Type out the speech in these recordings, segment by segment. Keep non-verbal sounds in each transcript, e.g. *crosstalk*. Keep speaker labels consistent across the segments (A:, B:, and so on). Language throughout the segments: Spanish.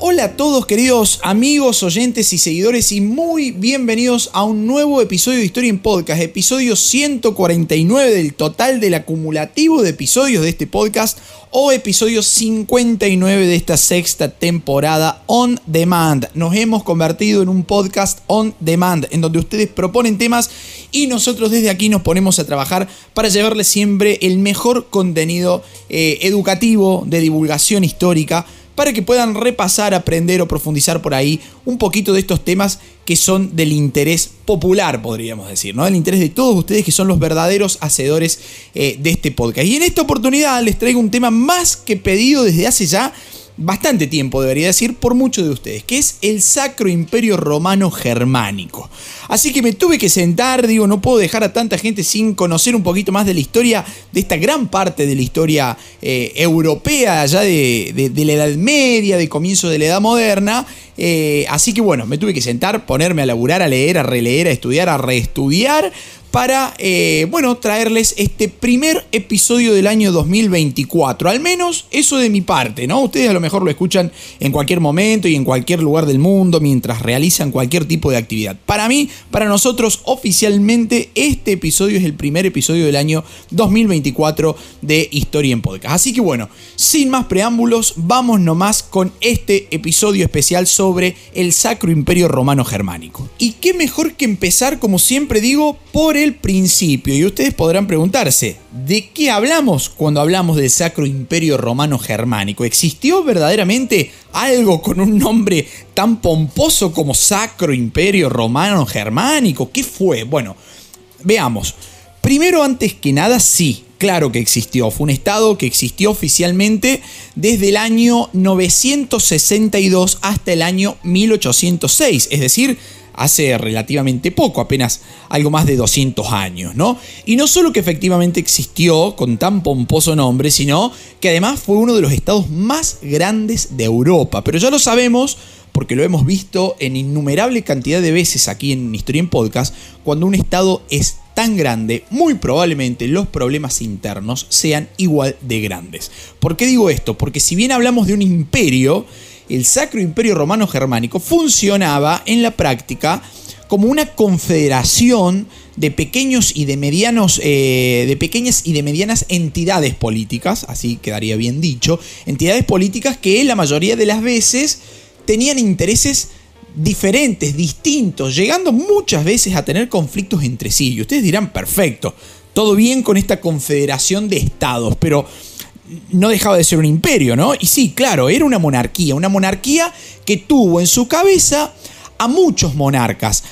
A: Hola a todos queridos amigos, oyentes y seguidores y muy bienvenidos a un nuevo episodio de Historia en Podcast, episodio 149 del total del acumulativo de episodios de este podcast o episodio 59 de esta sexta temporada on demand. Nos hemos convertido en un podcast on demand en donde ustedes proponen temas y nosotros desde aquí nos ponemos a trabajar para llevarles siempre el mejor contenido eh, educativo de divulgación histórica para que puedan repasar, aprender o profundizar por ahí un poquito de estos temas que son del interés popular, podríamos decir, ¿no? Del interés de todos ustedes que son los verdaderos hacedores eh, de este podcast. Y en esta oportunidad les traigo un tema más que pedido desde hace ya bastante tiempo, debería decir, por muchos de ustedes, que es el Sacro Imperio Romano Germánico. Así que me tuve que sentar, digo, no puedo dejar a tanta gente sin conocer un poquito más de la historia, de esta gran parte de la historia eh, europea, ya de, la Edad Media, de comienzo de la Edad Moderna. Eh, así que bueno, me tuve que sentar, ponerme a laburar, a leer, a releer, a estudiar, a reestudiar para, eh, bueno, traerles este primer episodio del año 2024. Al menos eso de mi parte, ¿no? Ustedes a lo mejor lo escuchan en cualquier momento y en cualquier lugar del mundo mientras realizan cualquier tipo de actividad. Para mí, para nosotros, oficialmente, este episodio es el primer episodio del año 2024 de Historia en Podcast. Así que bueno, sin más preámbulos, vamos nomás con este episodio especial sobre el Sacro Imperio Romano Germánico. Y qué mejor que empezar, como siempre digo, por el principio. Y ustedes podrán preguntarse, ¿de qué hablamos cuando hablamos del Sacro Imperio Romano Germánico? ¿Existió verdaderamente algo con un nombre tan pomposo como Sacro Imperio Romano Germánico? ¿Qué fue? Bueno, veamos. Primero, antes que nada, sí, claro que existió. Fue un estado que existió oficialmente desde el año 962 hasta el año 1806, es decir, hace relativamente poco, apenas algo más de 200 años, ¿no? Y no solo que efectivamente existió con tan pomposo nombre, sino que además fue uno de los estados más grandes de Europa. Pero ya lo sabemos porque lo hemos visto en innumerable cantidad de veces aquí en Historia en Podcast, cuando un estado es tan grande, muy probablemente los problemas internos sean igual de grandes. ¿Por qué digo esto? Porque si bien hablamos de un imperio, el Sacro Imperio Romano Germánico funcionaba en la práctica como una confederación de pequeños y de medianos, eh, de pequeñas y de medianas entidades políticas, así quedaría bien dicho, entidades políticas que la mayoría de las veces tenían intereses diferentes, distintos, llegando muchas veces a tener conflictos entre sí. Y ustedes dirán, perfecto, todo bien con esta confederación de estados, pero no dejaba de ser un imperio, ¿no? Y sí, claro, era una monarquía, una monarquía que tuvo en su cabeza a muchos monarcas,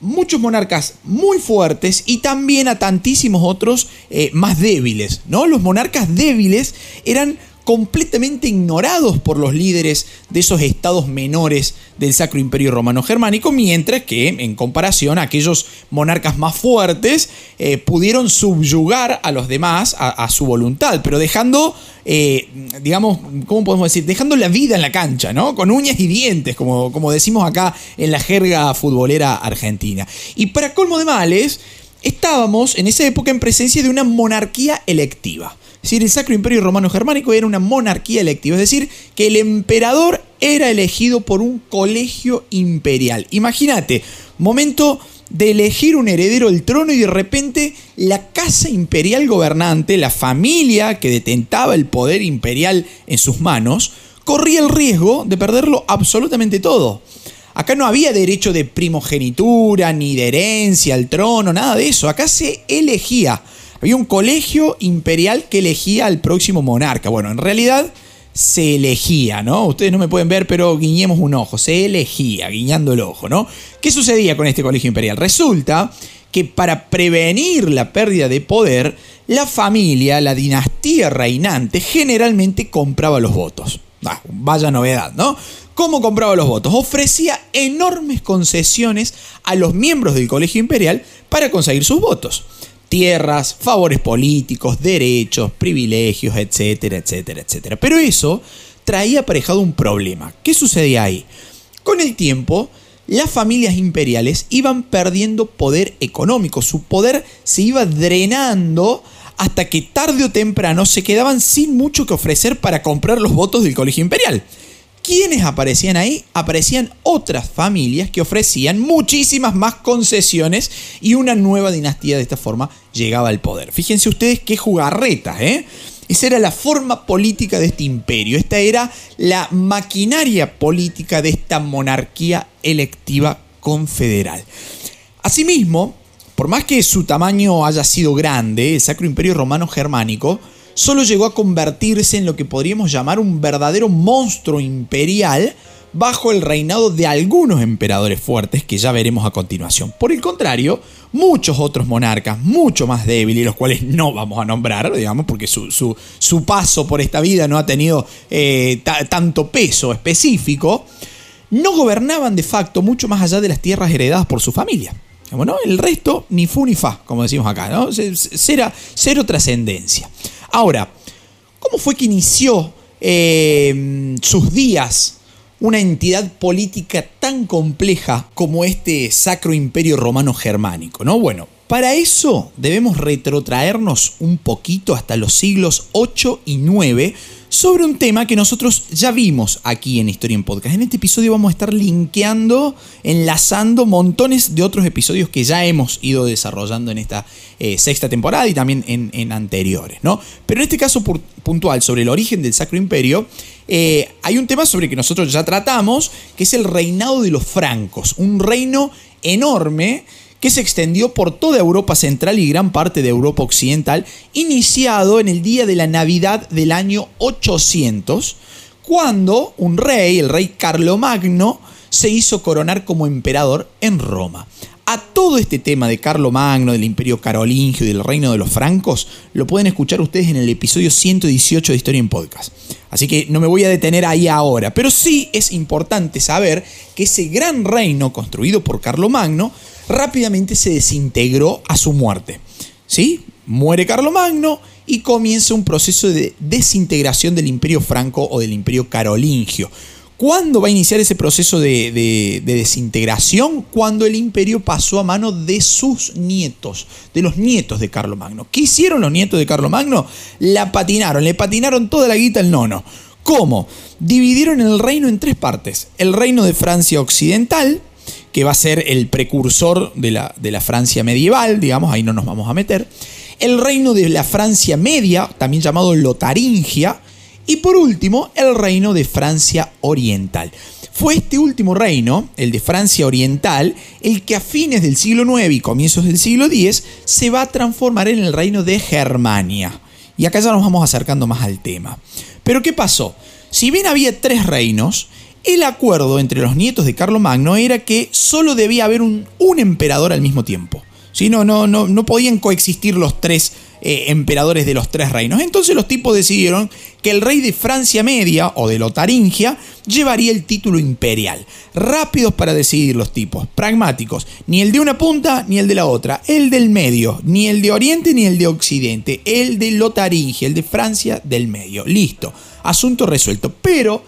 A: muchos monarcas muy fuertes y también a tantísimos otros eh, más débiles, ¿no? Los monarcas débiles eran completamente ignorados por los líderes de esos estados menores del Sacro Imperio Romano Germánico, mientras que, en comparación, aquellos monarcas más fuertes eh, pudieron subyugar a los demás a, su voluntad, pero dejando, eh, digamos, ¿cómo podemos decir? Dejando la vida en la cancha, ¿no? Con uñas y dientes, como, como decimos acá en la jerga futbolera argentina. Y para colmo de males, estábamos en esa época en presencia de una monarquía electiva. Decir, el Sacro Imperio Romano Germánico era una monarquía electiva, es decir, que el emperador era elegido por un colegio imperial. Imagínate, momento de elegir un heredero al trono y de repente la casa imperial gobernante, la familia que detentaba el poder imperial en sus manos, corría el riesgo de perderlo absolutamente todo. Acá no había derecho de primogenitura, ni de herencia al trono, nada de eso. Acá se elegía había un colegio imperial que elegía al próximo monarca. Bueno, en realidad se elegía, ¿no? Ustedes no me pueden ver, pero guiñemos un ojo. Se elegía, guiñando el ojo, ¿no? ¿Qué sucedía con este colegio imperial? Resulta que para prevenir la pérdida de poder, la familia, la dinastía reinante, generalmente compraba los votos. Ah, vaya novedad, ¿no? ¿Cómo compraba los votos? Ofrecía enormes concesiones a los miembros del colegio imperial para conseguir sus votos tierras, favores políticos, derechos, privilegios, etcétera, etcétera, etcétera. Pero eso traía aparejado un problema. ¿Qué sucedía ahí? Con el tiempo, las familias imperiales iban perdiendo poder económico, su poder se iba drenando hasta que tarde o temprano se quedaban sin mucho que ofrecer para comprar los votos del colegio imperial. ¿Quiénes aparecían ahí? Aparecían otras familias que ofrecían muchísimas más concesiones y una nueva dinastía de esta forma llegaba al poder. Fíjense ustedes qué jugarretas, ¿eh? Esa era la forma política de este imperio, esta era la maquinaria política de esta monarquía electiva confederal. Asimismo, por más que su tamaño haya sido grande, el Sacro Imperio Romano Germánico solo llegó a convertirse en lo que podríamos llamar un verdadero monstruo imperial bajo el reinado de algunos emperadores fuertes que ya veremos a continuación. Por el contrario, muchos otros monarcas mucho más débiles, los cuales no vamos a nombrar, digamos, porque su, paso por esta vida no ha tenido eh, tanto peso específico, no gobernaban de facto mucho más allá de las tierras heredadas por su familia. El resto, ni fu ni fa, como decimos acá, ¿no? cero trascendencia. Ahora, ¿cómo fue que inició eh, sus días una entidad política tan compleja como este Sacro Imperio Romano Germánico? ¿no? Bueno, para eso debemos retrotraernos un poquito hasta los siglos 8 y 9 sobre un tema que nosotros ya vimos aquí en Historia en Podcast. En este episodio vamos a estar linkeando, enlazando montones de otros episodios que ya hemos ido desarrollando en esta eh, sexta temporada y también en, anteriores, ¿no? Pero en este caso puntual sobre el origen del Sacro Imperio, eh, hay un tema sobre que nosotros ya tratamos, que es el reinado de los francos, un reino enorme que se extendió por toda Europa Central y gran parte de Europa Occidental, iniciado en el día de la Navidad del año 800, cuando un rey, el rey Carlomagno, se hizo coronar como emperador en Roma. A todo este tema de Carlomagno, del imperio carolingio y del reino de los francos, lo pueden escuchar ustedes en el episodio 118 de Historia en Podcast. Así que no me voy a detener ahí ahora, pero sí es importante saber que ese gran reino construido por Carlomagno rápidamente se desintegró a su muerte. ¿Sí? Muere Carlomagno y comienza un proceso de desintegración del imperio franco o del imperio carolingio. ¿Cuándo va a iniciar ese proceso de, desintegración? Cuando el imperio pasó a manos de sus nietos, de los nietos de Carlomagno. ¿Qué hicieron los nietos de Carlomagno? La patinaron, le patinaron toda la guita al nono. ¿Cómo? Dividieron el reino en tres partes. El reino de Francia Occidental, que va a ser el precursor de la, de la Francia medieval, digamos, ahí no nos vamos a meter. El reino de la Francia media, también llamado Lotaringia. Y por último, el reino de Francia oriental. Fue este último reino, el de Francia Oriental, el que a fines del siglo IX y comienzos del siglo X se va a transformar en el reino de Germania. Y acá ya nos vamos acercando más al tema. Pero ¿qué pasó? Si bien había tres reinos, el acuerdo entre los nietos de Carlomagno era que solo debía haber un, emperador al mismo tiempo. No, no, no, no podían coexistir los tres eh, emperadores de los tres reinos. Entonces los tipos decidieron que el rey de Francia Media o de Lotaringia llevaría el título imperial. Rápidos para decidir los tipos, pragmáticos. Ni el de una punta ni el de la otra. El del medio. Ni el de Oriente ni el de Occidente. El de Lotaringia, el de Francia del medio. Listo. Asunto resuelto. Pero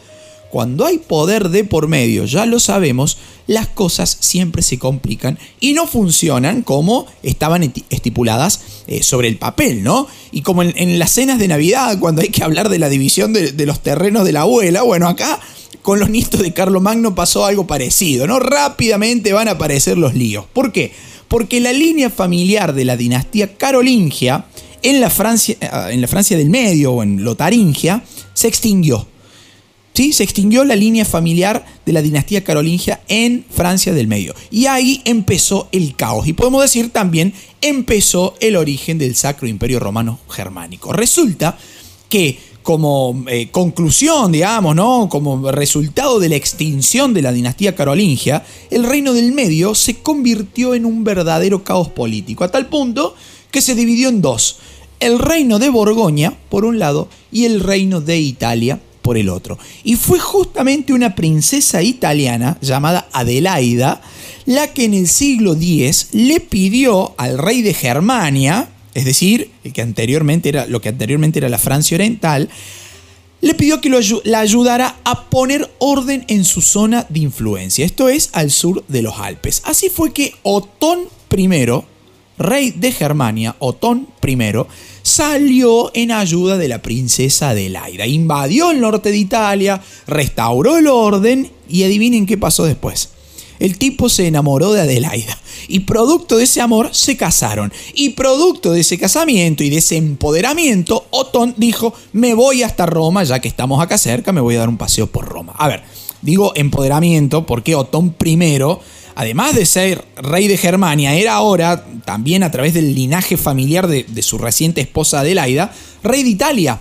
A: cuando hay poder de por medio, ya lo sabemos, las cosas siempre se complican y no funcionan como estaban estipuladas eh, sobre el papel, ¿no? Y como en, las cenas de Navidad, cuando hay que hablar de la división de, los terrenos de la abuela, bueno, acá con los nietos de Carlomagno pasó algo parecido, ¿no? Rápidamente van a aparecer los líos. ¿Por qué? Porque la línea familiar de la dinastía carolingia en la Francia, eh, en la Francia del Medio o en Lotaringia se extinguió. ¿Sí? Se extinguió la línea familiar de la dinastía carolingia en Francia del Medio. Y ahí empezó el caos. Y podemos decir también empezó el origen del Sacro Imperio Romano Germánico. Resulta que como eh, conclusión, digamos, ¿no? como resultado de la extinción de la dinastía carolingia, el reino del Medio se convirtió en un verdadero caos político, a tal punto que se dividió en dos. El reino de Borgoña, por un lado, y el reino de Italia, por el otro. Y fue justamente una princesa italiana llamada Adelaida la que en el siglo X le pidió al rey de Germania, es decir, el que anteriormente era, lo que anteriormente era la Francia Oriental, le pidió que la ayudara a poner orden en su zona de influencia, esto es al sur de los Alpes. Así fue que Otón I, rey de Germania, Otón I, salió en ayuda de la princesa Adelaida. Invadió el norte de Italia, restauró el orden y adivinen qué pasó después. El tipo se enamoró de Adelaida y producto de ese amor se casaron. Y producto de ese casamiento y de ese empoderamiento, Otón dijo, me voy hasta Roma, ya que estamos acá cerca, me voy a dar un paseo por Roma. A ver, digo empoderamiento porque Otón I además de ser rey de Germania, era ahora, también a través del linaje familiar de, su reciente esposa Adelaida, rey de Italia.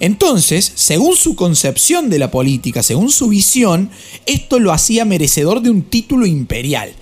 A: Entonces, según su concepción de la política, según su visión, esto lo hacía merecedor de un título imperial.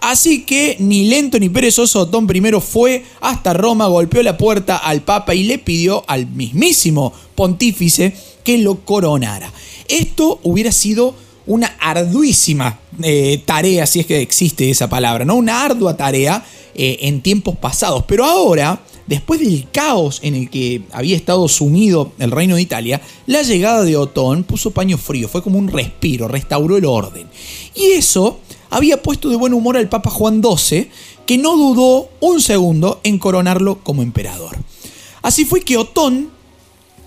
A: Así que ni lento ni perezoso, Otón I fue hasta Roma, golpeó la puerta al Papa y le pidió al mismísimo pontífice que lo coronara. Esto hubiera sido una arduísima eh, tarea, si es que existe esa palabra, ¿no? Una ardua tarea eh, en tiempos pasados. Pero ahora, después del caos en el que había estado sumido el reino de Italia, la llegada de Otón puso paño frío, fue como un respiro, restauró el orden. Y eso había puesto de buen humor al Papa Juan XII, que no dudó un segundo en coronarlo como emperador. Así fue que Otón,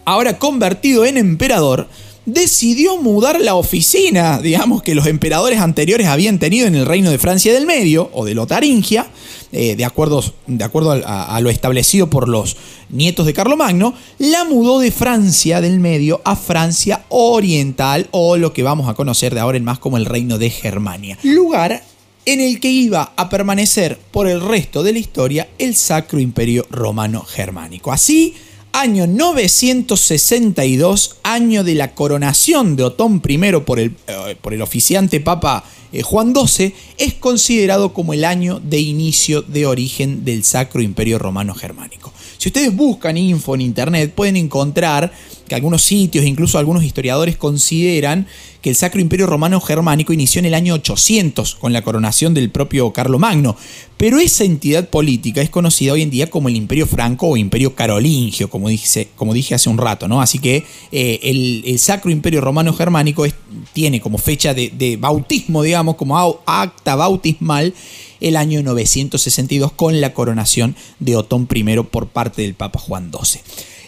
A: ahora convertido en emperador, decidió mudar la oficina, digamos, que los emperadores anteriores habían tenido en el reino de Francia del Medio, o de Lotaringia, eh, de acuerdo, de acuerdo a, a, lo establecido por los nietos de Carlomagno, la mudó de Francia del Medio a Francia Oriental, o lo que vamos a conocer de ahora en más como el reino de Germania. Lugar en el que iba a permanecer por el resto de la historia el Sacro Imperio Romano Germánico. Así, año 962, año de la coronación de Otón I por el, eh, por el oficiante Papa eh, Juan XII, es considerado como el año de inicio de origen del Sacro Imperio Romano Germánico. Si ustedes buscan info en internet, pueden encontrar que algunos sitios, incluso algunos historiadores, consideran que el Sacro Imperio Romano Germánico inició en el año 800 con la coronación del propio Carlomagno, pero esa entidad política es conocida hoy en día como el Imperio Franco o Imperio Carolingio, como dije, como dije hace un rato, ¿no? Así que eh, el, Sacro Imperio Romano Germánico tiene como fecha de, de bautismo, digamos, como acta bautismal, el año 962 con la coronación de Otón I por parte del Papa Juan XII.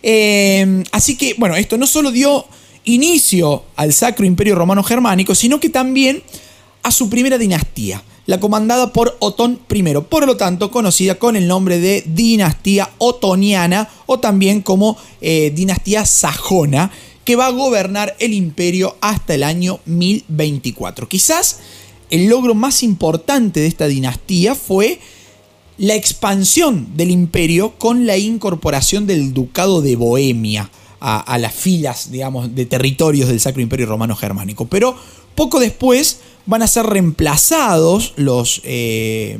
A: Eh, así que, bueno, esto no solo dio inicio al Sacro Imperio Romano Germánico, sino que también a su primera dinastía, la comandada por Otón I, por lo tanto conocida con el nombre de dinastía otoniana o también como eh, dinastía sajona, que va a gobernar el imperio hasta el año 1024. Quizás el logro más importante de esta dinastía fue la expansión del imperio con la incorporación del ducado de Bohemia a, las filas, digamos, de territorios del Sacro Imperio Romano Germánico. Pero poco después van a ser reemplazados los, eh,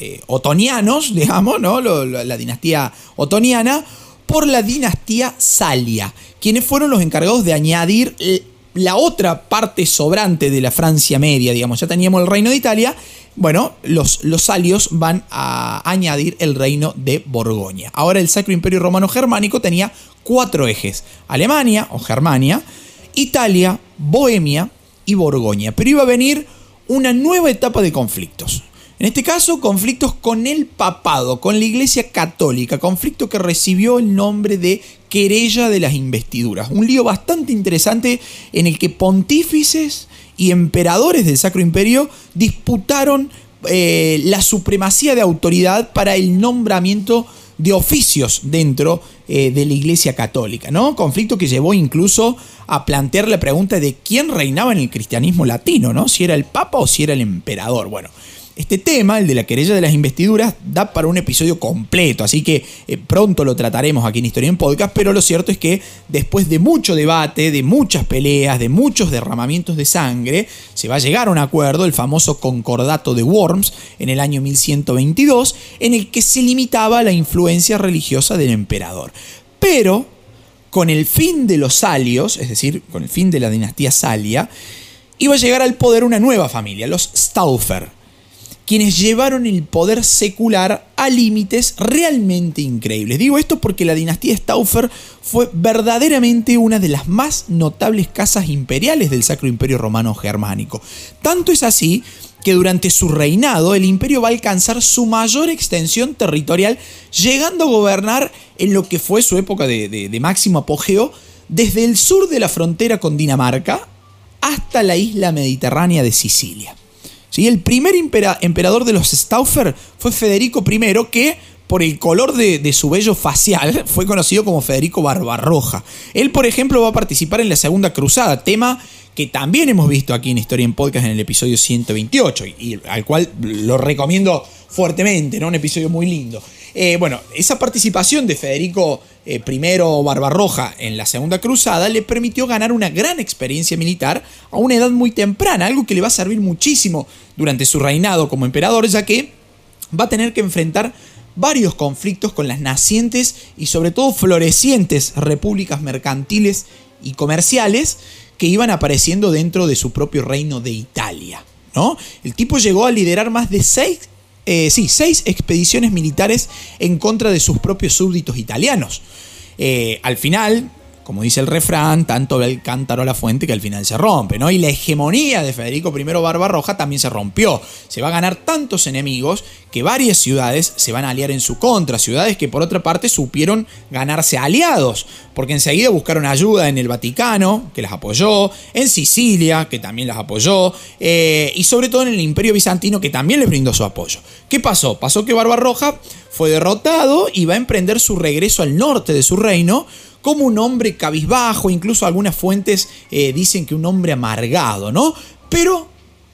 A: eh, otonianos, *laughs* digamos, ¿no? la dinastía otoniana, por la dinastía Salia, quienes fueron los encargados de añadir la otra parte sobrante de la Francia media, digamos, ya teníamos el reino de Italia bueno, los, los salios van a añadir el reino de Borgoña. Ahora el Sacro Imperio Romano Germánico tenía cuatro ejes. Alemania o Germania, Italia, Bohemia y Borgoña. Pero iba a venir una nueva etapa de conflictos. En este caso, conflictos con el papado, con la Iglesia Católica, conflicto que recibió el nombre de querella de las investiduras. Un lío bastante interesante en el que pontífices y emperadores del Sacro Imperio disputaron eh, la supremacía de autoridad para el nombramiento de oficios dentro eh, de la Iglesia Católica, ¿no? Conflicto que llevó incluso a plantear la pregunta de quién reinaba en el cristianismo latino, ¿no? Si era el Papa o si era el emperador. Bueno, este tema, el de la querella de las investiduras, da para un episodio completo, así que eh, pronto lo trataremos aquí en Historia en Podcast, pero lo cierto es que después de mucho debate, de muchas peleas, de muchos derramamientos de sangre, se va a llegar a un acuerdo, el famoso Concordato de Worms, en el año 1122, en el que se limitaba la influencia religiosa del emperador. Pero, con el fin de los Salios, es decir, con el fin de la dinastía Salia, iba a llegar al poder una nueva familia, los Stauffer quienes llevaron el poder secular a límites realmente increíbles. Digo esto porque la dinastía Stauffer fue verdaderamente una de las más notables casas imperiales del Sacro Imperio Romano Germánico. Tanto es así que durante su reinado el imperio va a alcanzar su mayor extensión territorial, llegando a gobernar en lo que fue su época de, máximo apogeo, desde el sur de la frontera con Dinamarca hasta la isla mediterránea de Sicilia. ¿Sí? El primer emperador de los Stauffer fue Federico I, que por el color de, su vello facial *laughs* fue conocido como Federico Barbarroja. Él, por ejemplo, va a participar en la Segunda Cruzada, tema que también hemos visto aquí en Historia en Podcast en el episodio 128 y, al cual lo recomiendo fuertemente, ¿no? Un episodio muy lindo. Eh, bueno, esa participación de Federico Eh, Barbarroja en la Segunda Cruzada le permitió ganar una gran experiencia militar a una edad muy temprana, algo que le va a servir muchísimo durante su reinado como emperador, ya que va a tener que enfrentar varios conflictos con las nacientes y sobre todo florecientes repúblicas mercantiles y comerciales que iban apareciendo dentro de su propio reino de Italia. ¿no? El tipo llegó a liderar más de seis, eh, seis expediciones militares en contra de sus propios súbditos italianos. Eh, al final, como dice el refrán, tanto ve el cántaro a la fuente que al final se rompe, ¿no? Y la hegemonía de Federico I Barbarroja también se rompió. Se va a ganar tantos enemigos que varias ciudades se van a aliar en su contra, ciudades que por otra parte supieron ganarse aliados, porque enseguida buscaron ayuda en el Vaticano, que las apoyó, en Sicilia, que también las apoyó, eh, y sobre todo en el Imperio Bizantino, que también les brindó su apoyo. ¿Qué pasó? Pasó que Barbarroja fue derrotado y va a emprender su regreso al norte de su reino, como un hombre cabizbajo, incluso algunas fuentes eh, dicen que un hombre amargado, ¿no? Pero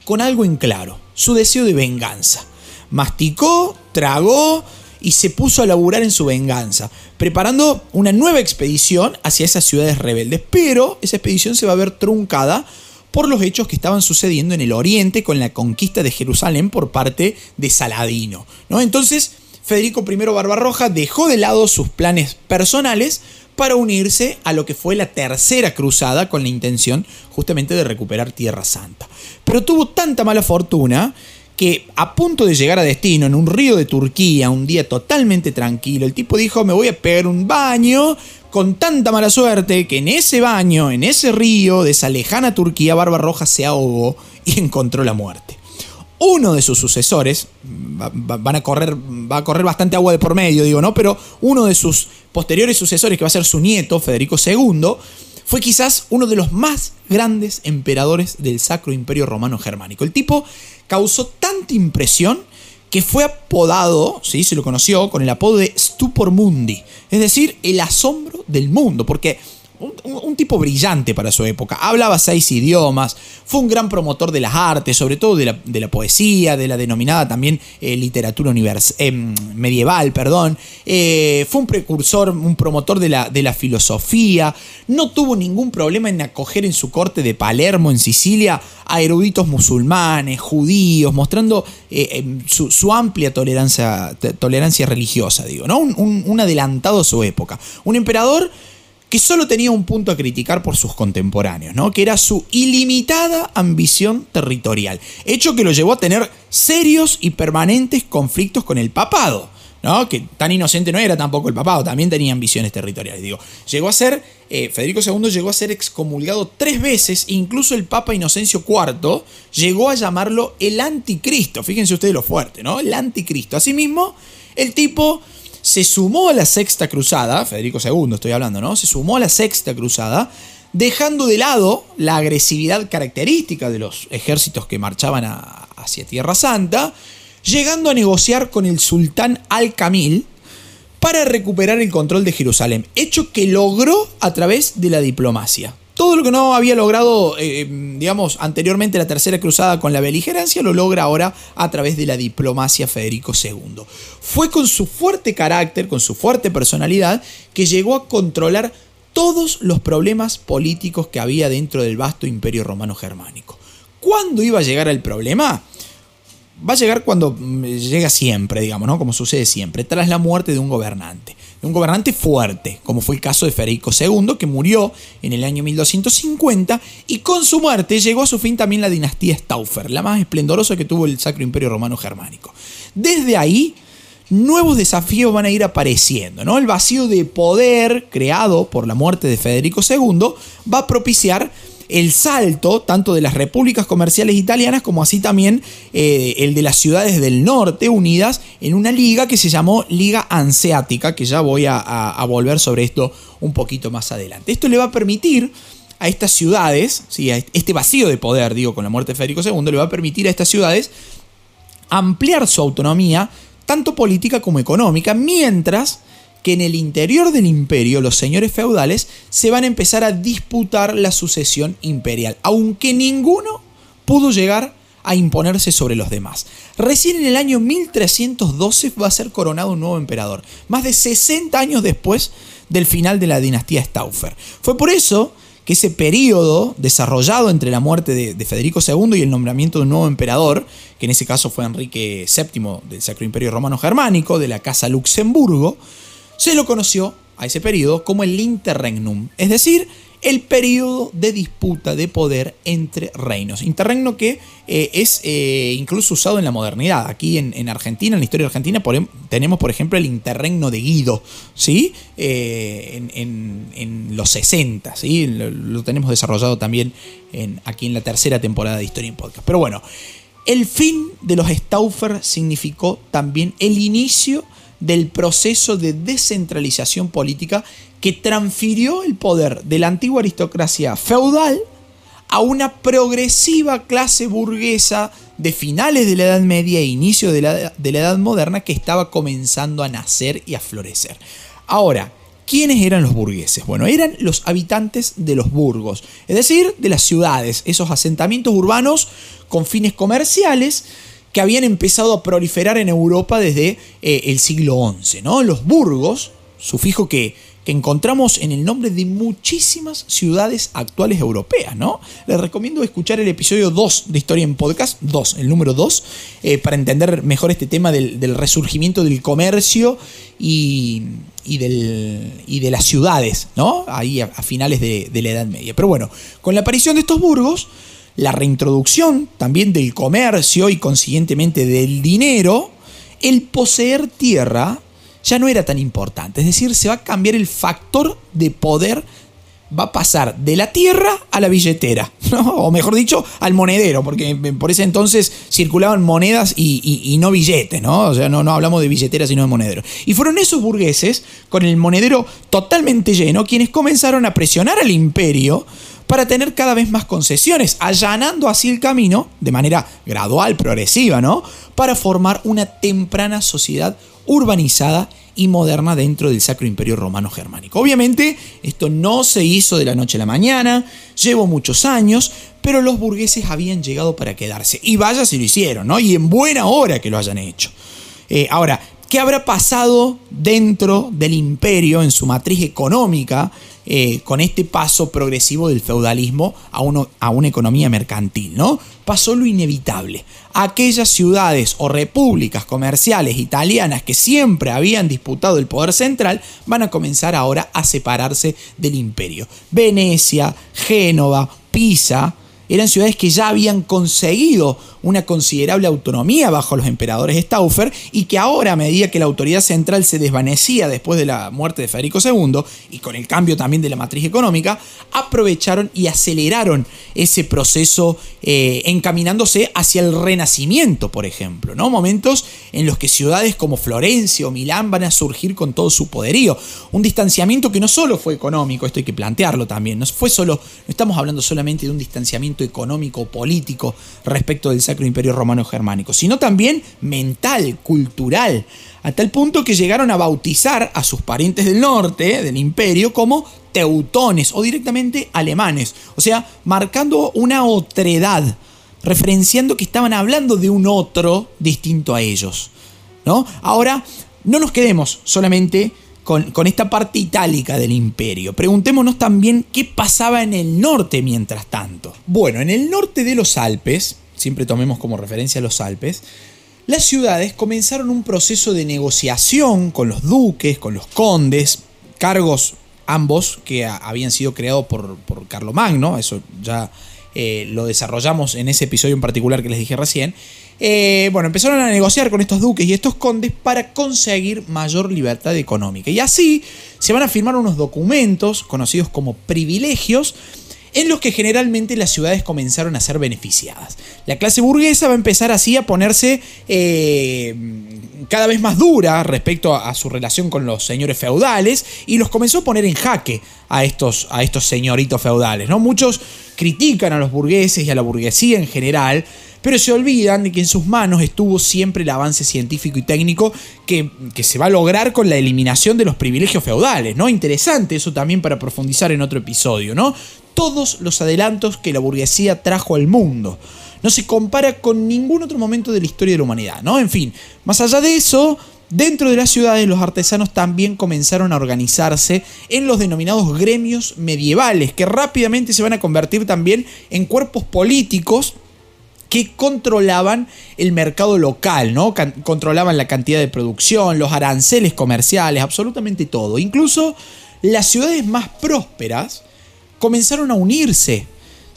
A: con algo en claro, su deseo de venganza. Masticó, tragó y se puso a laburar en su venganza, preparando una nueva expedición hacia esas ciudades rebeldes. Pero esa expedición se va a ver truncada por los hechos que estaban sucediendo en el oriente con la conquista de Jerusalén por parte de Saladino. ¿no? Entonces, Federico I Barbarroja dejó de lado sus planes personales para unirse a lo que fue la tercera cruzada con la intención justamente de recuperar Tierra Santa. Pero tuvo tanta mala fortuna que a punto de llegar a destino en un río de Turquía, un día totalmente tranquilo, el tipo dijo me voy a pegar un baño con tanta mala suerte que en ese baño, en ese río de esa lejana Turquía, Barbarroja se ahogó y *laughs* encontró la muerte. Uno de sus sucesores, van a correr, va a correr bastante agua de por medio, digo, ¿no? Pero uno de sus posteriores sucesores, que va a ser su nieto, Federico II, fue quizás uno de los más grandes emperadores del Sacro Imperio Romano Germánico. El tipo causó tanta impresión que fue apodado, ¿sí? se lo conoció con el apodo de Stupor Mundi, es decir, el asombro del mundo, porque un, tipo brillante para su época. Hablaba seis idiomas, fue un gran promotor de las artes, sobre todo de la, poesía, de la denominada también eh, literatura eh, medieval, perdón. Eh, fue un precursor, un promotor de la, de la filosofía. No tuvo ningún problema en acoger en su corte de Palermo, en Sicilia, a eruditos musulmanes, judíos, mostrando su, amplia tolerancia, tolerancia religiosa, digo, ¿no? Un, un adelantado a su época. Un emperador que solo tenía un punto a criticar por sus contemporáneos, ¿no? que era su ilimitada ambición territorial, hecho que lo llevó a tener serios y permanentes conflictos con el papado. ¿no? que tan inocente no era tampoco el papado, también tenía ambiciones territoriales. Digo, llegó a ser, eh, Federico II llegó a ser excomulgado tres veces, incluso el Papa Inocencio IV llegó a llamarlo el anticristo. Fíjense ustedes lo fuerte, ¿no? El anticristo. Asimismo, el tipo se sumó a la sexta cruzada, Federico II estoy hablando, ¿no? Se sumó a la sexta cruzada, dejando de lado la agresividad característica de los ejércitos que marchaban hacia Tierra Santa, llegando a negociar con el sultán Al-Kamil para recuperar el control de Jerusalén, hecho que logró a través de la diplomacia. Todo lo que no había logrado, eh, digamos, anteriormente la Tercera Cruzada con la beligerancia, lo logra ahora a través de la diplomacia Federico II. Fue con su fuerte carácter, con su fuerte personalidad, que llegó a controlar todos los problemas políticos que había dentro del vasto imperio romano germánico. ¿Cuándo iba a llegar el problema? Va a llegar cuando mm, llega siempre, digamos, ¿no? Como sucede siempre, tras la muerte de un gobernante. Un gobernante fuerte, como fue el caso de Federico II, que murió en el año 1250 y con su muerte llegó a su fin también la dinastía Stauffer, la más esplendorosa que tuvo el Sacro Imperio Romano Germánico. Desde ahí, nuevos desafíos van a ir apareciendo, ¿no? El vacío de poder creado por la muerte de Federico II va a propiciar el salto tanto de las repúblicas comerciales italianas como así también eh, el de las ciudades del norte unidas en una liga que se llamó Liga Anseática, que ya voy a, volver sobre esto un poquito más adelante. Esto le va a permitir a estas ciudades, ¿sí? a este vacío de poder, digo, con la muerte de Federico II, le va a permitir a estas ciudades ampliar su autonomía, tanto política como económica, mientras que en el interior del imperio los señores feudales se van a empezar a disputar la sucesión imperial, aunque ninguno pudo llegar a imponerse sobre los demás. Recién en el año 1312 va a ser coronado un nuevo emperador, más de 60 años después del final de la dinastía Stauffer. Fue por eso que ese periodo desarrollado entre la muerte de, Federico II y el nombramiento de un nuevo emperador, que en ese caso fue Enrique VII del Sacro Imperio Romano Germánico, de la Casa Luxemburgo, se lo conoció a ese periodo como el interregnum, es decir, el periodo de disputa de poder entre reinos. Interregno que eh, es eh, incluso usado en la modernidad. Aquí en, Argentina, en la historia argentina, em, tenemos por ejemplo el interregno de Guido, ¿sí? Eh, en, los 60, ¿sí? Lo, tenemos desarrollado también aquí en la tercera temporada de Historia en Podcast. Pero bueno, el fin de los Stauffer significó también el inicio del proceso de descentralización política que transfirió el poder de la antigua aristocracia feudal a una progresiva clase burguesa de finales de la Edad Media e inicio de la, de la Edad Moderna que estaba comenzando a nacer y a florecer. Ahora, ¿quiénes eran los burgueses? Bueno, eran los habitantes de los burgos, es decir, de las ciudades, esos asentamientos urbanos con fines comerciales que habían empezado a proliferar en Europa desde eh, el siglo XI. ¿no? Los burgos, sufijo que, que encontramos en el nombre de muchísimas ciudades actuales europeas. ¿no? Les recomiendo escuchar el episodio 2 de Historia en Podcast, 2, el número 2, eh, para entender mejor este tema del, resurgimiento del comercio y, del, y, de las ciudades, ¿no? ahí a, finales de, de la Edad Media. Pero bueno, con la aparición de estos burgos, la reintroducción también del comercio y consiguientemente del dinero, el poseer tierra ya no era tan importante. Es decir, se va a cambiar el factor de poder, va a pasar de la tierra a la billetera, *laughs* o mejor dicho, al monedero, porque por ese entonces circulaban monedas y, no billetes, ¿no? O sea, no, hablamos de billetera, sino de monedero. Y fueron esos burgueses, con el monedero totalmente lleno, quienes comenzaron a presionar al imperio para tener cada vez más concesiones, allanando así el camino, de manera gradual, progresiva, ¿no? Para formar una temprana sociedad urbanizada y moderna dentro del Sacro Imperio Romano Germánico. Obviamente, esto no se hizo de la noche a la mañana, llevó muchos años, pero los burgueses habían llegado para quedarse. Y vaya si lo hicieron, ¿no? Y en buena hora que lo hayan hecho. Eh, ahora, ¿qué habrá pasado dentro del imperio en su matriz económica eh, con este paso progresivo del feudalismo a, a una economía mercantil, ¿no? Pasó lo inevitable. Aquellas ciudades o repúblicas comerciales italianas que siempre habían disputado el poder central van a comenzar ahora a separarse del imperio. Venecia, Génova, Pisa, eran ciudades que ya habían conseguido una considerable autonomía bajo los emperadores Stauffer y que ahora a medida que la autoridad central se desvanecía después de la muerte de Federico II y con el cambio también de la matriz económica, aprovecharon y aceleraron ese proceso eh, encaminándose hacia el renacimiento, por ejemplo, ¿no? Momentos en los que ciudades como Florencia o Milán van a surgir con todo su poderío. Un distanciamiento que no solo fue económico, esto hay que plantearlo también, no fue solo, no estamos hablando solamente de un distanciamiento económico político respecto del Sacro Imperio Romano Germánico, sino también mental, cultural, a tal punto que llegaron a bautizar a sus parientes del norte del imperio como teutones o directamente alemanes, o sea, marcando una otredad, referenciando que estaban hablando de un otro distinto a ellos. ¿no? Ahora, no nos quedemos solamente con, esta parte itálica del imperio. Preguntémonos también qué pasaba en el norte mientras tanto. Bueno, en el norte de los Alpes, siempre tomemos como referencia los Alpes, las ciudades comenzaron un proceso de negociación con los duques, con los condes, cargos ambos que habían sido creados por, por Carlomagno, eso ya eh, lo desarrollamos en ese episodio en particular que les dije recién. Eh, bueno, empezaron a negociar con estos duques y estos condes para conseguir mayor libertad económica. Y así se van a firmar unos documentos conocidos como privilegios en los que generalmente las ciudades comenzaron a ser beneficiadas. La clase burguesa va a empezar así a ponerse eh, cada vez más dura respecto a, su relación con los señores feudales y los comenzó a poner en jaque a estos, a estos señoritos feudales. ¿no? Muchos critican a los burgueses y a la burguesía en general, pero se olvidan de que en sus manos estuvo siempre el avance científico y técnico que, que, se va a lograr con la eliminación de los privilegios feudales, ¿no? Interesante eso también para profundizar en otro episodio, ¿no? todos los adelantos que la burguesía trajo al mundo. No se compara con ningún otro momento de la historia de la humanidad, ¿no? En fin, más allá de eso, Dentro de las ciudades los artesanos también comenzaron a organizarse en los denominados gremios medievales, que rápidamente se van a convertir también en cuerpos políticos que controlaban el mercado local, ¿no? controlaban la cantidad de producción, los aranceles comerciales, absolutamente todo. Incluso las ciudades más prósperas comenzaron a unirse.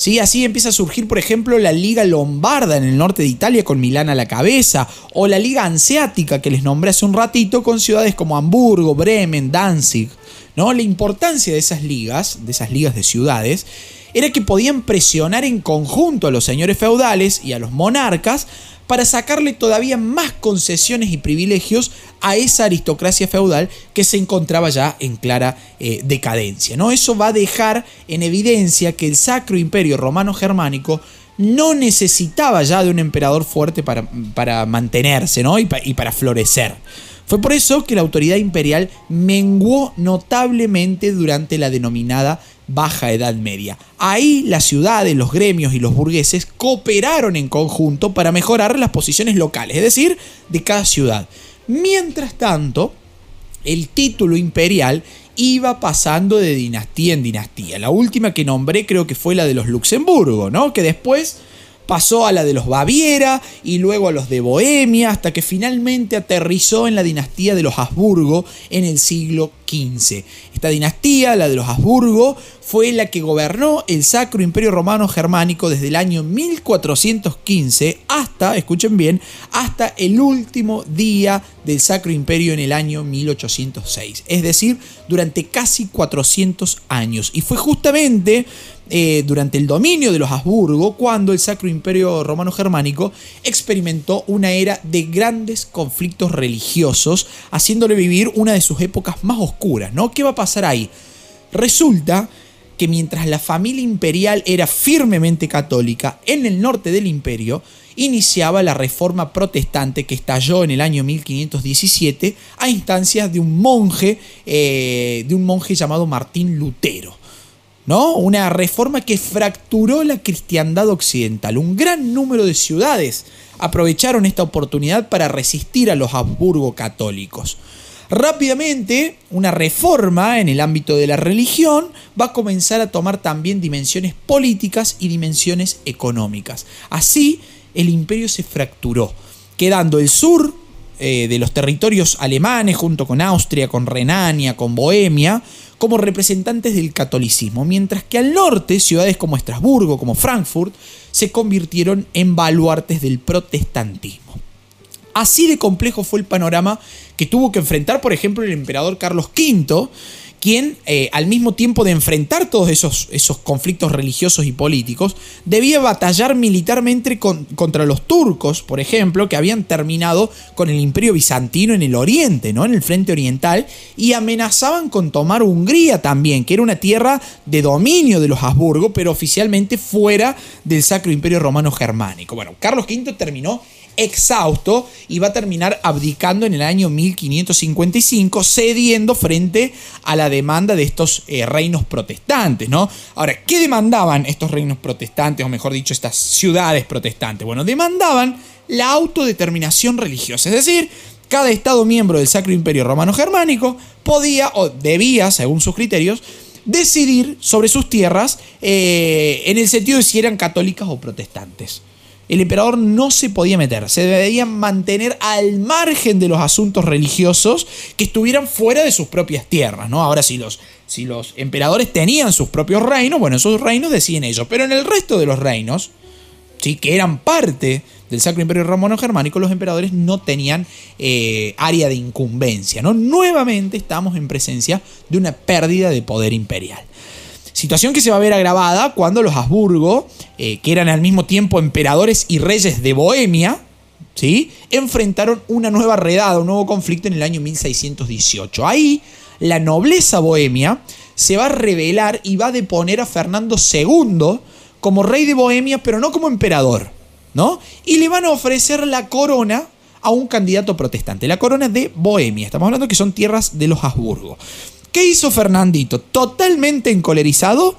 A: ¿Sí? Así empieza a surgir, por ejemplo, la Liga Lombarda en el norte de Italia con Milán a la cabeza, o la Liga Anseática que les nombré hace un ratito con ciudades como Hamburgo, Bremen, Danzig. ¿no? La importancia de esas ligas, de esas ligas de ciudades, era que podían presionar en conjunto a los señores feudales y a los monarcas para sacarle todavía más concesiones y privilegios a esa aristocracia feudal que se encontraba ya en clara eh, decadencia. ¿no? Eso va a dejar en evidencia que el Sacro Imperio Romano Germánico no necesitaba ya de un emperador fuerte para, para mantenerse ¿no? y para florecer. Fue por eso que la autoridad imperial menguó notablemente durante la denominada Baja Edad Media. Ahí las ciudades, los gremios y los burgueses cooperaron en conjunto para mejorar las posiciones locales, es decir, de cada ciudad. Mientras tanto, el título imperial iba pasando de dinastía en dinastía. La última que nombré creo que fue la de los Luxemburgo, ¿no? Que después pasó a la de los Baviera y luego a los de Bohemia, hasta que finalmente aterrizó en la dinastía de los Habsburgo en el siglo XV. Esta dinastía, la de los Habsburgo, fue la que gobernó el Sacro Imperio Romano Germánico desde el año 1415 hasta, escuchen bien, hasta el último día del Sacro Imperio en el año 1806. Es decir, durante casi 400 años. Y fue justamente eh, durante el dominio de los Habsburgo cuando el Sacro Imperio Romano Germánico experimentó una era de grandes conflictos religiosos, haciéndole vivir una de sus épocas más oscuras. ¿No? ¿Qué va a pasar ahí? Resulta que mientras la familia imperial era firmemente católica, en el norte del imperio iniciaba la reforma protestante que estalló en el año 1517 a instancias de un monje, eh, de un monje llamado Martín Lutero. ¿no? Una reforma que fracturó la cristiandad occidental. Un gran número de ciudades aprovecharon esta oportunidad para resistir a los Habsburgo católicos. Rápidamente, una reforma en el ámbito de la religión va a comenzar a tomar también dimensiones políticas y dimensiones económicas. Así, el imperio se fracturó, quedando el sur eh, de los territorios alemanes junto con Austria, con Renania, con Bohemia, como representantes del catolicismo, mientras que al norte ciudades como Estrasburgo, como Frankfurt, se convirtieron en baluartes del protestantismo. Así de complejo fue el panorama que tuvo que enfrentar, por ejemplo, el emperador Carlos V, quien, eh, al mismo tiempo de enfrentar todos esos, esos, conflictos religiosos y políticos, debía batallar militarmente contra los turcos, por ejemplo, que habían terminado con el imperio bizantino en el oriente, ¿no? en el frente oriental, y amenazaban con tomar Hungría también, que era una tierra de dominio de los Habsburgo, pero oficialmente fuera del Sacro Imperio Romano Germánico. Bueno, Carlos V terminó exhausto y va a terminar abdicando en el año 1555, cediendo frente a la demanda de estos eh, reinos protestantes, ¿no? Ahora, ¿qué demandaban estos reinos protestantes, o mejor dicho, estas ciudades protestantes? Bueno, demandaban la autodeterminación religiosa, es decir, cada Estado miembro del Sacro Imperio Romano Germánico podía o debía, según sus criterios, decidir sobre sus tierras eh, en el sentido de si eran católicas o protestantes. El emperador no se podía meter, se debía mantener al margen de los asuntos religiosos que estuvieran fuera de sus propias tierras, ¿no? Ahora si los, si los emperadores tenían sus propios reinos, bueno, esos reinos decían ellos, pero en el resto de los reinos, ¿sí? que eran parte del Sacro Imperio Romano Germánico, los emperadores no tenían eh, área de incumbencia, ¿no? Nuevamente estamos en presencia de una pérdida de poder imperial. Situación que se va a ver agravada cuando los Habsburgo, eh, que eran al mismo tiempo emperadores y reyes de Bohemia, ¿sí? enfrentaron una nueva redada, un nuevo conflicto en el año 1618. Ahí la nobleza bohemia se va a rebelar y va a deponer a Fernando II como rey de Bohemia, pero no como emperador, ¿no? Y le van a ofrecer la corona a un candidato protestante, la corona de Bohemia. Estamos hablando que son tierras de los Habsburgo. ¿Qué hizo Fernandito? Totalmente encolerizado,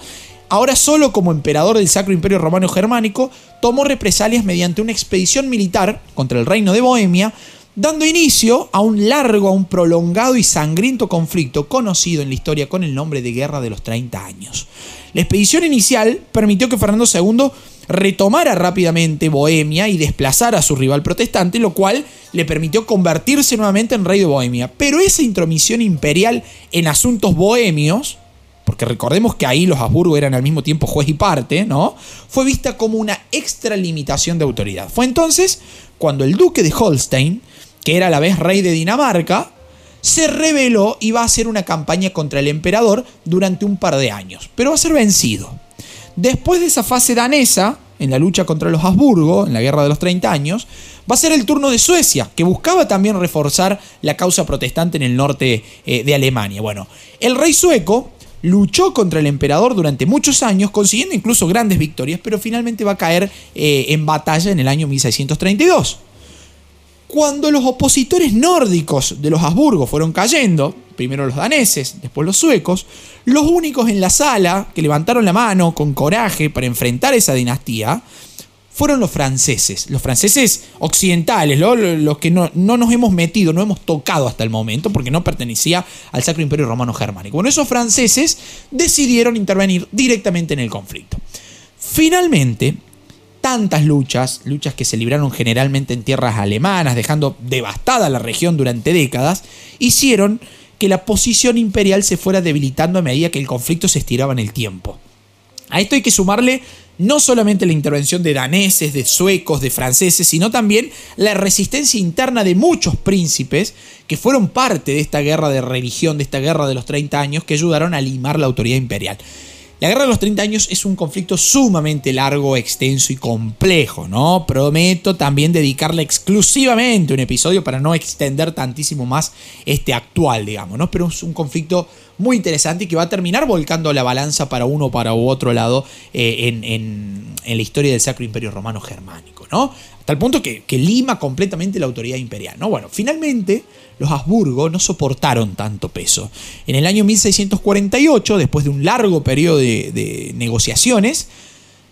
A: ahora solo como emperador del Sacro Imperio Romano Germánico, tomó represalias mediante una expedición militar contra el reino de Bohemia, dando inicio a un largo, a un prolongado y sangriento conflicto conocido en la historia con el nombre de Guerra de los 30 años. La expedición inicial permitió que Fernando II retomara rápidamente Bohemia y desplazara a su rival protestante, lo cual le permitió convertirse nuevamente en rey de Bohemia. Pero esa intromisión imperial en asuntos bohemios, porque recordemos que ahí los Habsburgo eran al mismo tiempo juez y parte, ¿no? Fue vista como una extralimitación de autoridad. Fue entonces cuando el duque de Holstein, que era a la vez rey de Dinamarca, se rebeló y va a hacer una campaña contra el emperador durante un par de años, pero va a ser vencido. Después de esa fase danesa, en la lucha contra los Habsburgo, en la Guerra de los 30 años, va a ser el turno de Suecia, que buscaba también reforzar la causa protestante en el norte eh, de Alemania. Bueno, el rey sueco luchó contra el emperador durante muchos años, consiguiendo incluso grandes victorias, pero finalmente va a caer eh, en batalla en el año 1632. Cuando los opositores nórdicos de los Habsburgo fueron cayendo, primero los daneses, después los suecos, los únicos en la sala que levantaron la mano con coraje para enfrentar esa dinastía fueron los franceses, los franceses occidentales, los que no, no, nos hemos metido, no hemos tocado hasta el momento, porque no pertenecía al Sacro Imperio Romano Germánico. Bueno, esos franceses decidieron intervenir directamente en el conflicto. Finalmente, tantas luchas, luchas que se libraron generalmente en tierras alemanas, dejando devastada la región durante décadas, hicieron que la posición imperial se fuera debilitando a medida que el conflicto se estiraba en el tiempo. A esto hay que sumarle no solamente la intervención de daneses, de suecos, de franceses, sino también la resistencia interna de muchos príncipes que fueron parte de esta guerra de religión, de esta guerra de los 30 años, que ayudaron a limar la autoridad imperial. La guerra de los 30 años es un conflicto sumamente largo, extenso y complejo, ¿no? Prometo también dedicarle exclusivamente un episodio para no extender tantísimo más este actual, digamos, ¿no? Pero es un conflicto muy interesante y que va a terminar volcando la balanza para uno o para otro lado eh, en, la historia del Sacro Imperio Romano Germánico, ¿no? Hasta el punto que, que lima completamente la autoridad imperial, ¿no? Bueno, finalmente los Habsburgo no soportaron tanto peso. En el año 1648, después de un largo periodo de, negociaciones,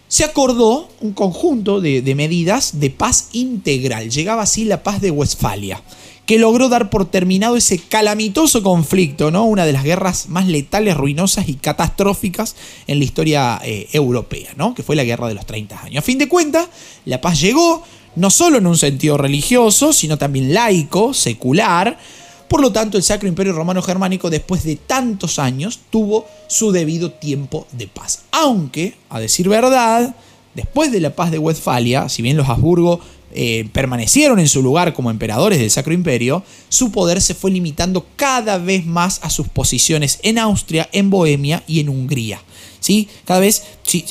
A: se acordó un conjunto de, medidas de paz integral. Llegaba así la paz de Westfalia, que logró dar por terminado ese calamitoso conflicto, ¿no? una de las guerras más letales, ruinosas y catastróficas en la historia eh, europea, ¿no? que fue la Guerra de los 30 años. A fin de cuentas, la paz llegó, no solo en un sentido religioso, sino también laico, secular. Por lo tanto, el Sacro Imperio Romano Germánico, después de tantos años, tuvo su debido tiempo de paz. Aunque, a decir verdad, después de la paz de Westfalia, si bien los Habsburgo eh, permanecieron en su lugar como emperadores del Sacro Imperio, su poder se fue limitando cada vez más a sus posiciones en Austria, en Bohemia y en Hungría. ¿Sí? Cada vez,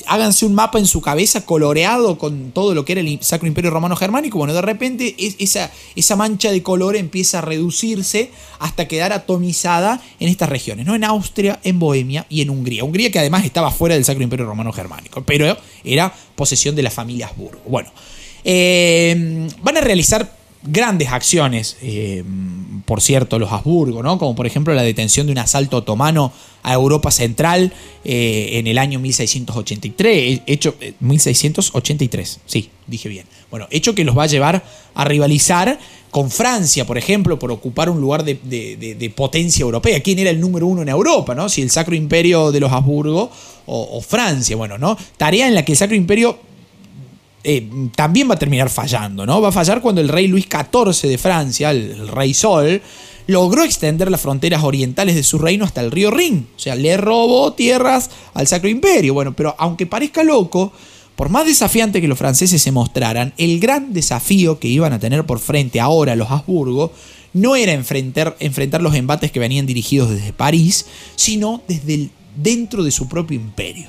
A: háganse un mapa en su cabeza coloreado con todo lo que era el Sacro Imperio Romano Germánico. Bueno, de repente esa, esa mancha de color empieza a reducirse hasta quedar atomizada en estas regiones, ¿no? En Austria, en Bohemia y en Hungría. Hungría que además estaba fuera del Sacro Imperio Romano Germánico, pero era posesión de la familia Habsburgo. Bueno, eh, van a realizar grandes acciones, eh, por cierto, los Habsburgo, ¿no? como por ejemplo la detención de un asalto otomano a Europa Central eh, en el año 1683, hecho 1683, sí, dije bien. Bueno, hecho que los va a llevar a rivalizar con Francia, por ejemplo, por ocupar un lugar de, potencia europea. ¿Quién era el número uno en Europa? ¿no? Si el Sacro Imperio de los Habsburgo o, o Francia. Bueno, ¿no? Tarea en la que el Sacro Imperio eh, también va a terminar fallando, ¿no? Va a fallar cuando el rey Luis XIV de Francia, el, rey Sol, logró extender las fronteras orientales de su reino hasta el río Rin. O sea, le robó tierras al Sacro Imperio. Bueno, pero aunque parezca loco, por más desafiante que los franceses se mostraran, el gran desafío que iban a tener por frente ahora los Habsburgo no era enfrentar, enfrentar los embates que venían dirigidos desde París, sino desde dentro de su propio imperio.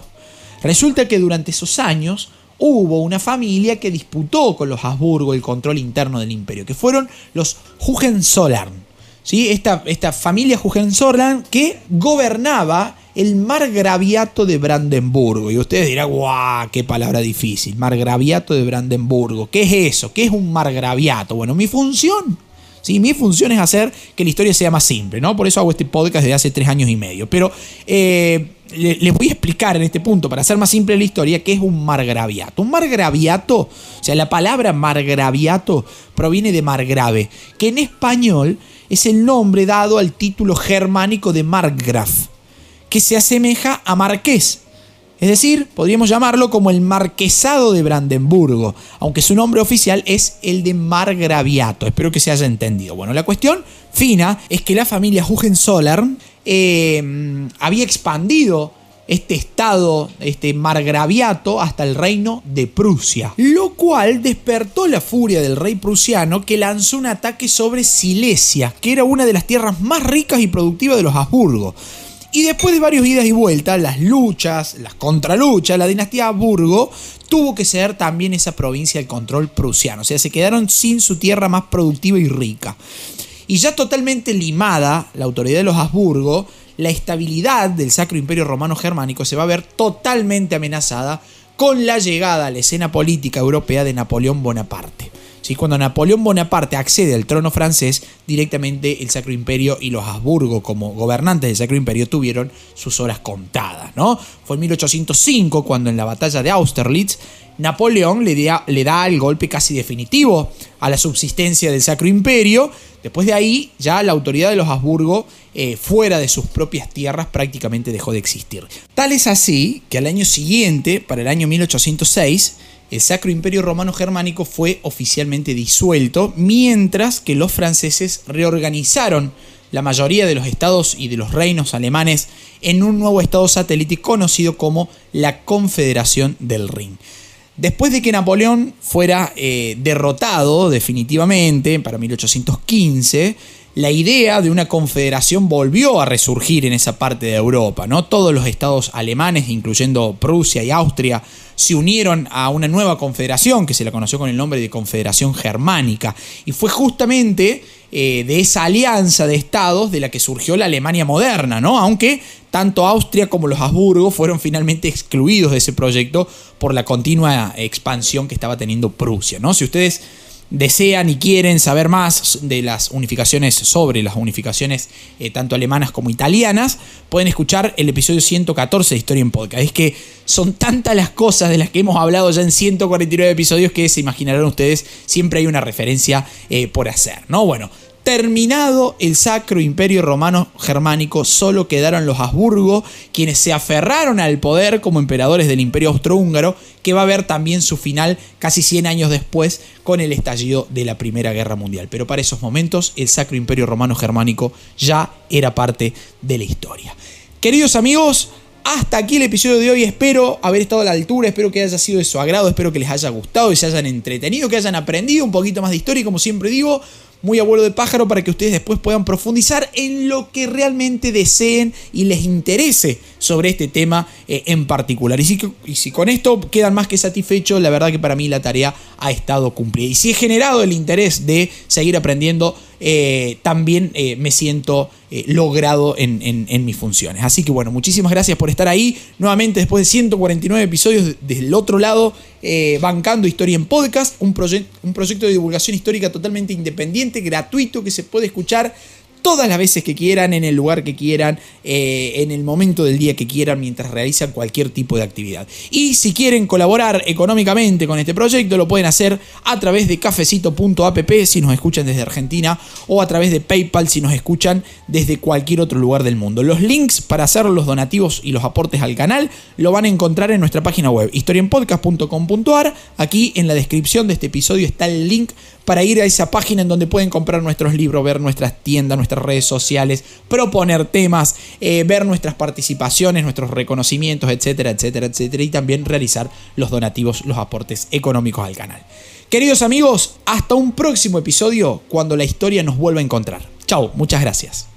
A: Resulta que durante esos años, hubo una familia que disputó con los Habsburgo el control interno del imperio, que fueron los Hohenzollern. ¿sí? Esta, esta familia Hohenzollern que gobernaba el margraviato de Brandenburgo. Y ustedes dirán, guau, qué palabra difícil, margraviato de Brandenburgo. ¿Qué es eso? ¿Qué es un margraviato? Bueno, mi función ¿sí? Mi función es hacer que la historia sea más simple, ¿no? Por eso hago este podcast desde hace tres años y medio. Pero eh, les voy a explicar en este punto, para hacer más simple la historia, qué es un margraviato. Un margraviato, o sea, la palabra margraviato proviene de margrave, que en español es el nombre dado al título germánico de markgraf, que se asemeja a marqués. Es decir, podríamos llamarlo como el marquesado de Brandenburgo, aunque su nombre oficial es el de margraviato. Espero que se haya entendido. Bueno, la cuestión fina es que la familia Hohenzollern eh, había expandido este estado, este margraviato, hasta el reino de Prusia, lo cual despertó la furia del rey prusiano que lanzó un ataque sobre Silesia, que era una de las tierras más ricas y productivas de los Habsburgo. Y después de varios idas y vueltas, las luchas, las contraluchas, la dinastía Habsburgo tuvo que ceder también esa provincia al control prusiano, o sea, se quedaron sin su tierra más productiva y rica. Y ya totalmente limada la autoridad de los Habsburgo, la estabilidad del Sacro Imperio Romano Germánico se va a ver totalmente amenazada con la llegada a la escena política europea de Napoleón Bonaparte. ¿Sí? Cuando Napoleón Bonaparte accede al trono francés, directamente el Sacro Imperio y los Habsburgo como gobernantes del Sacro Imperio tuvieron sus horas contadas. ¿no? Fue en 1805 cuando en la batalla de Austerlitz Napoleón le da, le da el golpe casi definitivo a la subsistencia del Sacro Imperio, Después de ahí, ya la autoridad de los Habsburgo, eh, fuera de sus propias tierras, prácticamente dejó de existir. Tal es así que al año siguiente, para el año 1806, el Sacro Imperio Romano Germánico fue oficialmente disuelto, mientras que los franceses reorganizaron la mayoría de los estados y de los reinos alemanes en un nuevo estado satélite conocido como la Confederación del Rin. Después de que Napoleón fuera eh, derrotado definitivamente para 1815, la idea de una confederación volvió a resurgir en esa parte de Europa. ¿no? Todos los estados alemanes, incluyendo Prusia y Austria, se unieron a una nueva confederación que se la conoció con el nombre de Confederación Germánica. Y fue justamente eh, de esa alianza de estados de la que surgió la Alemania moderna, ¿no? Aunque tanto Austria como los Habsburgo fueron finalmente excluidos de ese proyecto por la continua expansión que estaba teniendo Prusia, ¿no? Si ustedes desean y quieren saber más de las unificaciones, sobre las unificaciones eh, tanto alemanas como italianas, pueden escuchar el episodio 114 de Historia en Podcast. Es que son tantas las cosas de las que hemos hablado ya en 149 episodios que se imaginarán ustedes, siempre hay una referencia eh, por hacer, ¿no? Bueno, Terminado el Sacro Imperio Romano Germánico, solo quedaron los Habsburgo, quienes se aferraron al poder como emperadores del Imperio Austrohúngaro, que va a ver también su final casi 100 años después con el estallido de la Primera Guerra Mundial. Pero para esos momentos el Sacro Imperio Romano Germánico ya era parte de la historia. Queridos amigos, hasta aquí el episodio de hoy. Espero haber estado a la altura, espero que haya sido de su agrado, espero que les haya gustado y se hayan entretenido, que hayan aprendido un poquito más de historia y como siempre digo, muy abuelo de pájaro para que ustedes después puedan profundizar en lo que realmente deseen y les interese sobre este tema eh, en particular. Y si, y si, con esto quedan más que satisfechos, la verdad que para mí la tarea ha estado cumplida. Y si he generado el interés de seguir aprendiendo, eh, también eh, me siento logrado en, en, mis funciones. Así que bueno, muchísimas gracias por estar ahí. Nuevamente, después de 149 episodios del otro lado, bancando Historia en Podcast, un, un proyecto de divulgación histórica totalmente independiente, gratuito, que se puede escuchar todas las veces que quieran, en el lugar que quieran, eh, en el momento del día que quieran, mientras realizan cualquier tipo de actividad. Y si quieren colaborar económicamente con este proyecto, lo pueden hacer a través de cafecito.app si nos escuchan desde Argentina o a través de PayPal si nos escuchan desde cualquier otro lugar del mundo. Los links para hacer los donativos y los aportes al canal lo van a encontrar en nuestra página web historienpodcast.com.ar. Aquí en la descripción de este episodio está el link para ir a esa página en donde pueden comprar nuestros libros, ver nuestras tiendas, nuestras redes sociales, proponer temas, eh, ver nuestras participaciones, nuestros reconocimientos, etcétera, etcétera, etcétera, y también realizar los donativos, los aportes económicos al canal. Queridos amigos, hasta un próximo episodio cuando la historia nos vuelva a encontrar. Chao, muchas gracias.